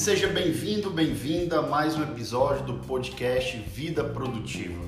seja bem-vindo, bem-vinda a mais um episódio do podcast Vida Produtiva.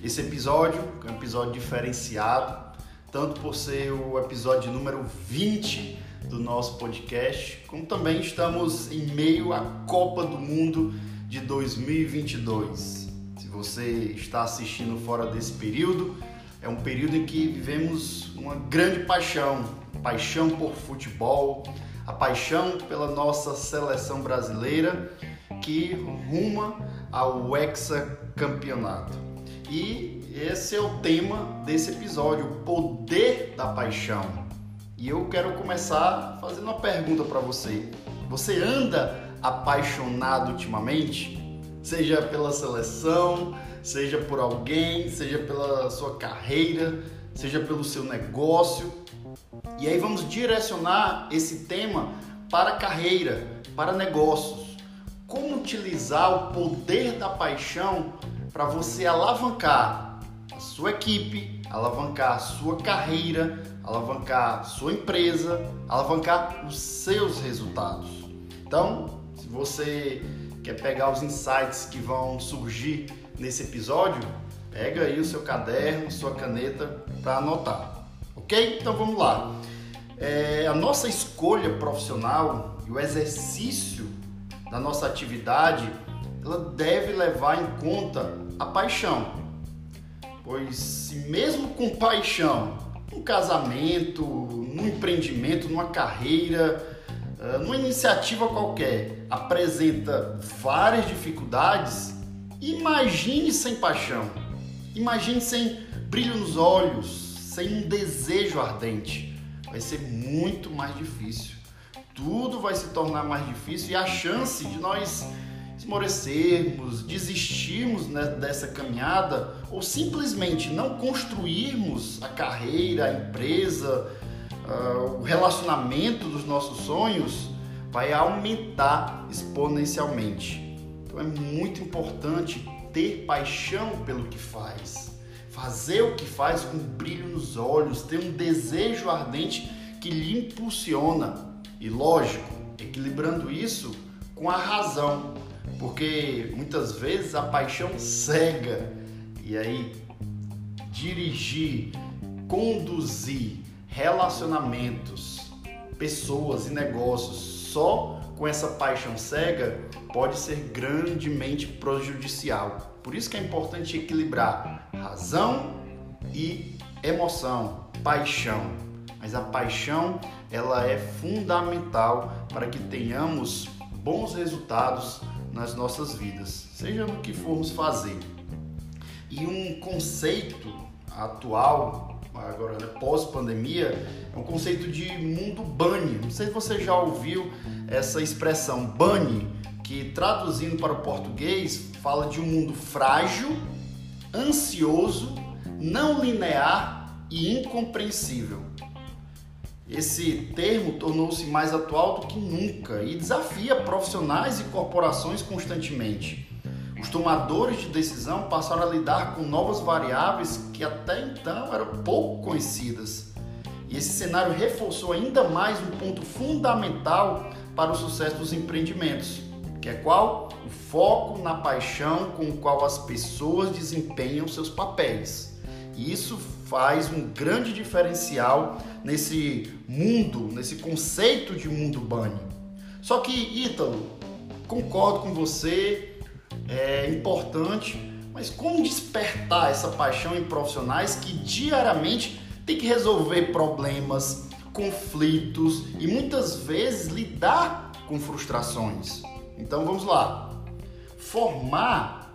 Esse episódio é um episódio diferenciado, tanto por ser o episódio número 20 do nosso podcast, como também estamos em meio à Copa do Mundo de 2022. Se você está assistindo fora desse período, é um período em que vivemos uma grande paixão, paixão por futebol, a paixão pela nossa seleção brasileira que ruma ao hexacampeonato. E esse é o tema desse episódio, o poder da paixão. E eu quero começar fazendo uma pergunta para você. Você anda apaixonado ultimamente? Seja pela seleção, seja por alguém, seja pela sua carreira, seja pelo seu negócio. E aí vamos direcionar esse tema para carreira, para negócios. Como utilizar o poder da paixão para você alavancar a sua equipe, alavancar a sua carreira, alavancar a sua empresa, alavancar os seus resultados. Então, se você quer pegar os insights que vão surgir nesse episódio, pega aí o seu caderno, sua caneta para anotar. Ok? Então vamos lá. É, a nossa escolha profissional e o exercício da nossa atividade, ela deve levar em conta a paixão. Pois se mesmo com paixão, um casamento, num empreendimento, numa carreira, ah, numa iniciativa qualquer apresenta várias dificuldades, imagine sem paixão, imagine sem brilho nos olhos, sem um desejo ardente. Vai ser muito mais difícil. Tudo vai se tornar mais difícil e a chance de nós esmorecermos, desistirmos né, dessa caminhada ou simplesmente não construirmos a carreira, a empresa, uh, o relacionamento dos nossos sonhos vai aumentar exponencialmente. Então é muito importante ter paixão pelo que faz, fazer o que faz com brilho nos olhos, ter um desejo ardente que lhe impulsiona. E, lógico, equilibrando isso com a razão, porque muitas vezes a paixão cega. E aí dirigir, conduzir relacionamentos, pessoas e negócios só com essa paixão cega pode ser grandemente prejudicial. Por isso que é importante equilibrar razão e emoção, paixão. Mas a paixão, ela é fundamental para que tenhamos bons resultados nas nossas vidas, seja no que formos fazer. E um conceito atual agora né, pós-pandemia, é um conceito de mundo bunny. Não sei se você já ouviu essa expressão bunny, que traduzindo para o português fala de um mundo frágil, ansioso, não linear e incompreensível. Esse termo tornou-se mais atual do que nunca e desafia profissionais e corporações constantemente. Os tomadores de decisão passaram a lidar com novas variáveis que até então eram pouco conhecidas. E esse cenário reforçou ainda mais um ponto fundamental para o sucesso dos empreendimentos, que é qual? O foco na paixão com o qual as pessoas desempenham seus papéis. E isso faz um grande diferencial nesse mundo, nesse conceito de mundo bunny. Só que, Ítalo, concordo com você, é importante, mas como despertar essa paixão em profissionais que diariamente têm que resolver problemas, conflitos e muitas vezes lidar com frustrações? Então vamos lá. Formar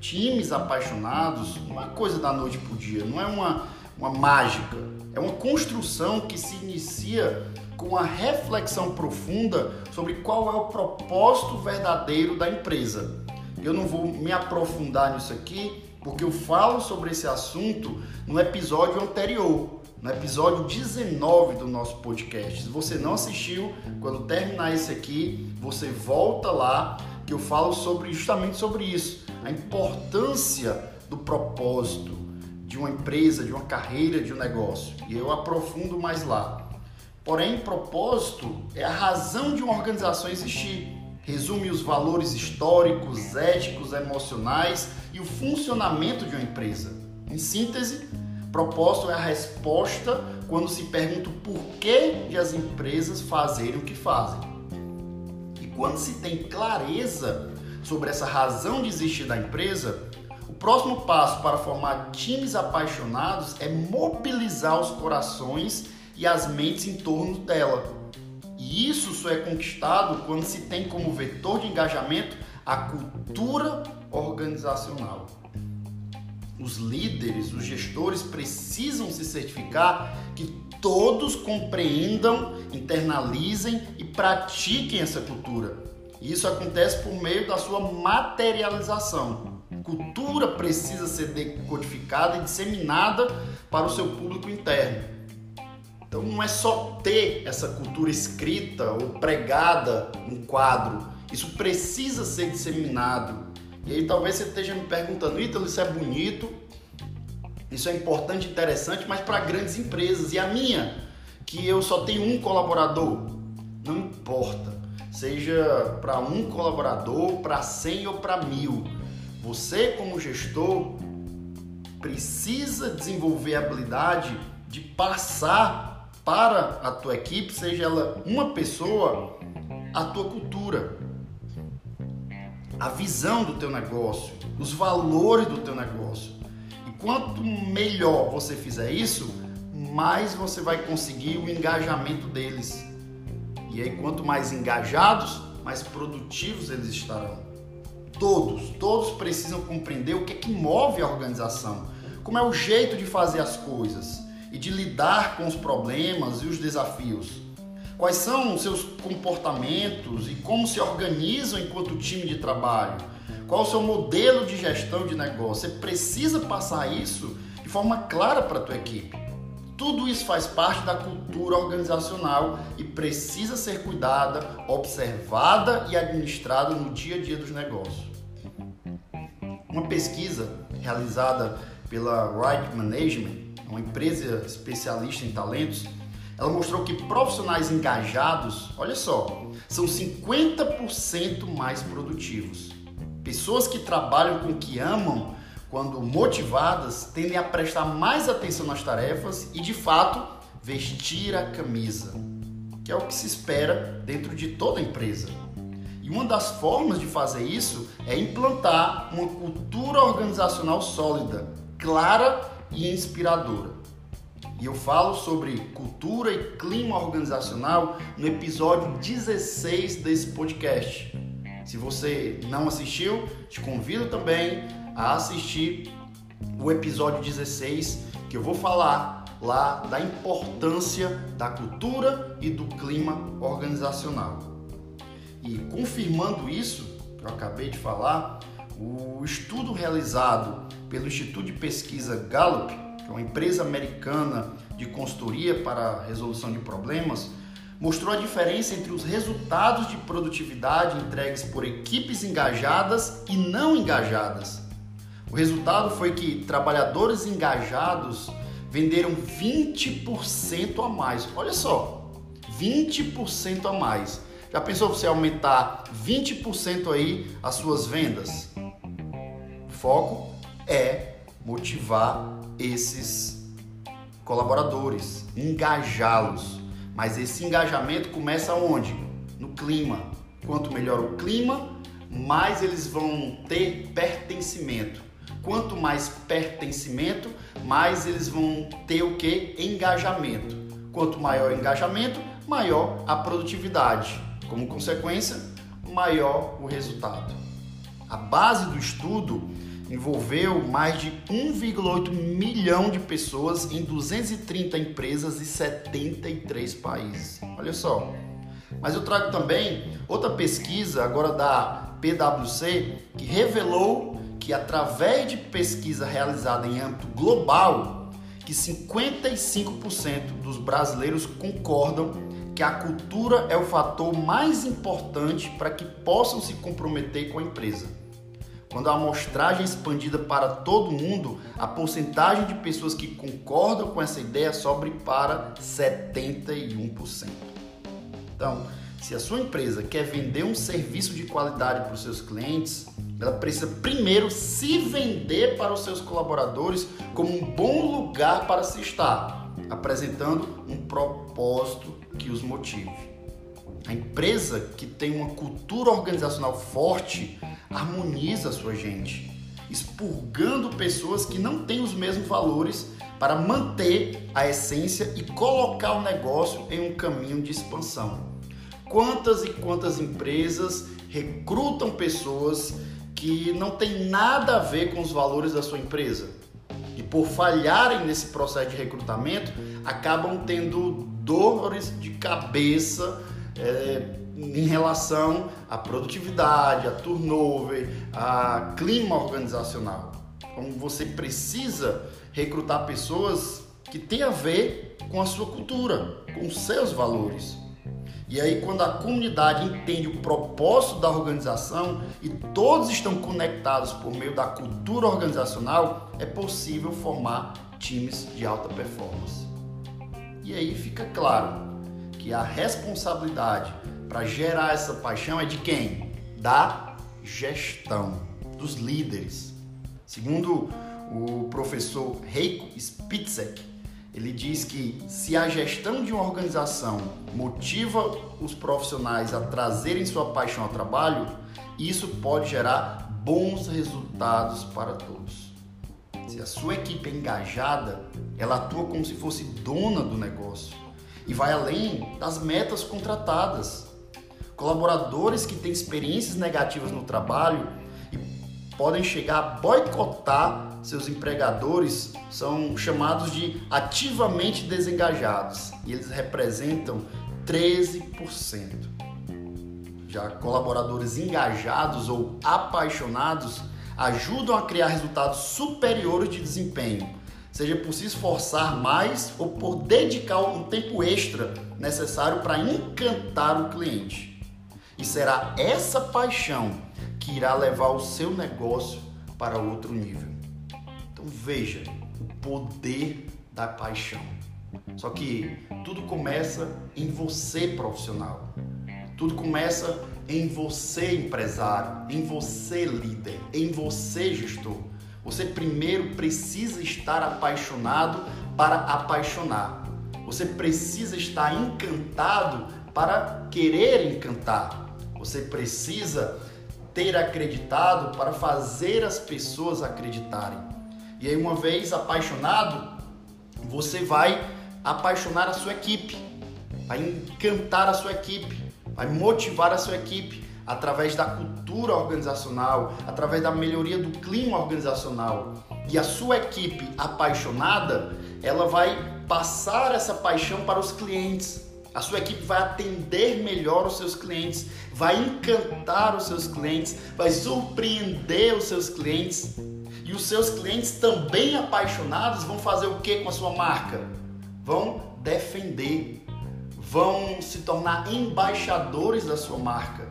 times apaixonados não é coisa da noite para o dia, não é uma, uma mágica. É uma construção que se inicia com a reflexão profunda sobre qual é o propósito verdadeiro da empresa. Eu não vou me aprofundar nisso aqui, porque eu falo sobre esse assunto no episódio anterior, no episódio 19 do nosso podcast. Se você não assistiu, quando terminar esse aqui, você volta lá que eu falo sobre justamente sobre isso, a importância do propósito de uma empresa, de uma carreira, de um negócio. E eu aprofundo mais lá. Porém, propósito é a razão de uma organização existir. resume os valores históricos, éticos, emocionais e o funcionamento de uma empresa. Em síntese, propósito é a resposta quando se pergunta o porquê de as empresas fazerem o que fazem. E quando se tem clareza sobre essa razão de existir da empresa, o próximo passo para formar times apaixonados é mobilizar os corações e as mentes em torno dela e isso só é conquistado quando se tem como vetor de engajamento a cultura organizacional. Os líderes, os gestores precisam se certificar que todos compreendam, internalizem e pratiquem essa cultura. E isso acontece por meio da sua materialização. Cultura precisa ser decodificada e disseminada para o seu público interno. Então não é só ter essa cultura escrita ou pregada em quadro, isso precisa ser disseminado. E aí talvez você esteja me perguntando, Ítalo, isso é bonito, isso é importante, interessante, mas para grandes empresas. E a minha, que eu só tenho um colaborador, não importa. Seja para um colaborador, para 100 ou para mil. Você, como gestor, precisa desenvolver a habilidade de passar para a tua equipe, seja ela uma pessoa, a tua cultura, a visão do teu negócio, os valores do teu negócio. E quanto melhor você fizer isso, mais você vai conseguir o engajamento deles. E aí, quanto mais engajados, mais produtivos eles estarão. Todos, todos precisam compreender o que é que move a organização, como é o jeito de fazer as coisas e de lidar com os problemas e os desafios. Quais são os seus comportamentos e como se organizam enquanto time de trabalho? Qual o seu modelo de gestão de negócio? Você precisa passar isso de forma clara para a tua equipe. Tudo isso faz parte da cultura organizacional e precisa ser cuidada, observada e administrada no dia a dia dos negócios. Uma pesquisa realizada pela Right Management uma empresa especialista em talentos, ela mostrou que profissionais engajados, olha só, são 50% mais produtivos. Pessoas que trabalham com o que amam, quando motivadas, tendem a prestar mais atenção nas tarefas e, de fato, vestir a camisa, que é o que se espera dentro de toda empresa. E uma das formas de fazer isso é implantar uma cultura organizacional sólida, clara e inspiradora. E eu falo sobre cultura e clima organizacional no episódio 16 desse podcast. Se você não assistiu, te convido também a assistir o episódio 16, que eu vou falar lá da importância da cultura e do clima organizacional. E confirmando isso, que eu acabei de falar, o estudo realizado pelo Instituto de Pesquisa Gallup, é uma empresa americana de consultoria para resolução de problemas, mostrou a diferença entre os resultados de produtividade entregues por equipes engajadas e não engajadas. O resultado foi que trabalhadores engajados venderam 20% a mais. Olha só, 20% a mais. Já pensou você aumentar 20% aí as suas vendas? O foco é motivar esses colaboradores, engajá-los. Mas esse engajamento começa onde? No clima. Quanto melhor o clima, mais eles vão ter pertencimento. Quanto mais pertencimento, mais eles vão ter o que? Engajamento. Quanto maior o engajamento, maior a produtividade. Como consequência, maior o resultado. A base do estudo envolveu mais de 1,8 milhão de pessoas em 230 empresas e 73 países. Olha só. Mas eu trago também outra pesquisa, agora da PwC, que revelou que através de pesquisa realizada em âmbito global, que 55% dos brasileiros concordam que a cultura é o fator mais importante para que possam se comprometer com a empresa. Quando a amostragem é expandida para todo mundo, a porcentagem de pessoas que concordam com essa ideia sobe para 71%. Então, Se a sua empresa quer vender um serviço de qualidade para os seus clientes, ela precisa primeiro se vender para os seus colaboradores como um bom lugar para se estar, apresentando um propósito que os motive. A empresa que tem uma cultura organizacional forte harmoniza a sua gente, expurgando pessoas que não têm os mesmos valores para manter a essência e colocar o negócio em um caminho de expansão. Quantas e quantas empresas recrutam pessoas que não têm nada a ver com os valores da sua empresa? E por falharem nesse processo de recrutamento, acabam tendo dores de cabeça é, em relação à produtividade, a turnover, a clima organizacional. Então você precisa recrutar pessoas que têm a ver com a sua cultura, com seus valores. E aí, quando a comunidade entende o propósito da organização e todos estão conectados por meio da cultura organizacional, é possível formar times de alta performance. E aí fica claro que a responsabilidade para gerar essa paixão é de quem? Da gestão, dos líderes. Segundo o professor Heiko Spitzek, ele diz que se a gestão de uma organização motiva os profissionais a trazerem sua paixão ao trabalho, isso pode gerar bons resultados para todos. Se a sua equipe é engajada, ela atua como se fosse dona do negócio e vai além das metas contratadas. Colaboradores que têm experiências negativas no trabalho e podem chegar a boicotar seus empregadores são chamados de ativamente desengajados e eles representam 13%. Já colaboradores engajados ou apaixonados ajudam a criar resultados superiores de desempenho, seja por se esforçar mais ou por dedicar um tempo extra necessário para encantar o cliente. E será essa paixão que irá levar o seu negócio para outro nível. Então veja o poder da paixão. Só que tudo começa em você, profissional. Tudo começa em você, empresário, em você, líder, em você, gestor. Você primeiro precisa estar apaixonado para apaixonar. Você precisa estar encantado para querer encantar. Você precisa ter acreditado para fazer as pessoas acreditarem. E aí, uma vez apaixonado, você vai apaixonar a sua equipe, vai encantar a sua equipe, vai motivar a sua equipe através da cultura organizacional, através da melhoria do clima organizacional. E a sua equipe apaixonada, ela vai passar essa paixão para os clientes. A sua equipe vai atender melhor os seus clientes, vai encantar os seus clientes, vai surpreender os seus clientes e os seus clientes também apaixonados vão fazer o que com a sua marca? Vão defender, vão se tornar embaixadores da sua marca.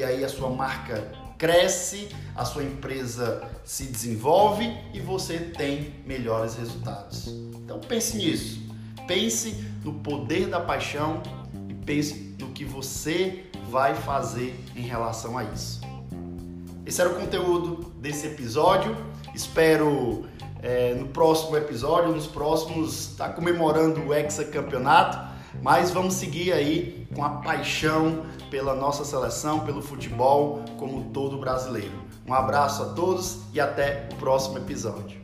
E aí a sua marca cresce, a sua empresa se desenvolve e você tem melhores resultados. Então pense nisso. Pense no poder da paixão e pense no que você vai fazer em relação a isso. Esse era o conteúdo desse episódio. Espero é, no próximo episódio, nos próximos, estar tá comemorando o hexacampeonato, mas vamos seguir aí com a paixão pela nossa seleção, pelo futebol, como todo brasileiro. Um abraço a todos e até o próximo episódio.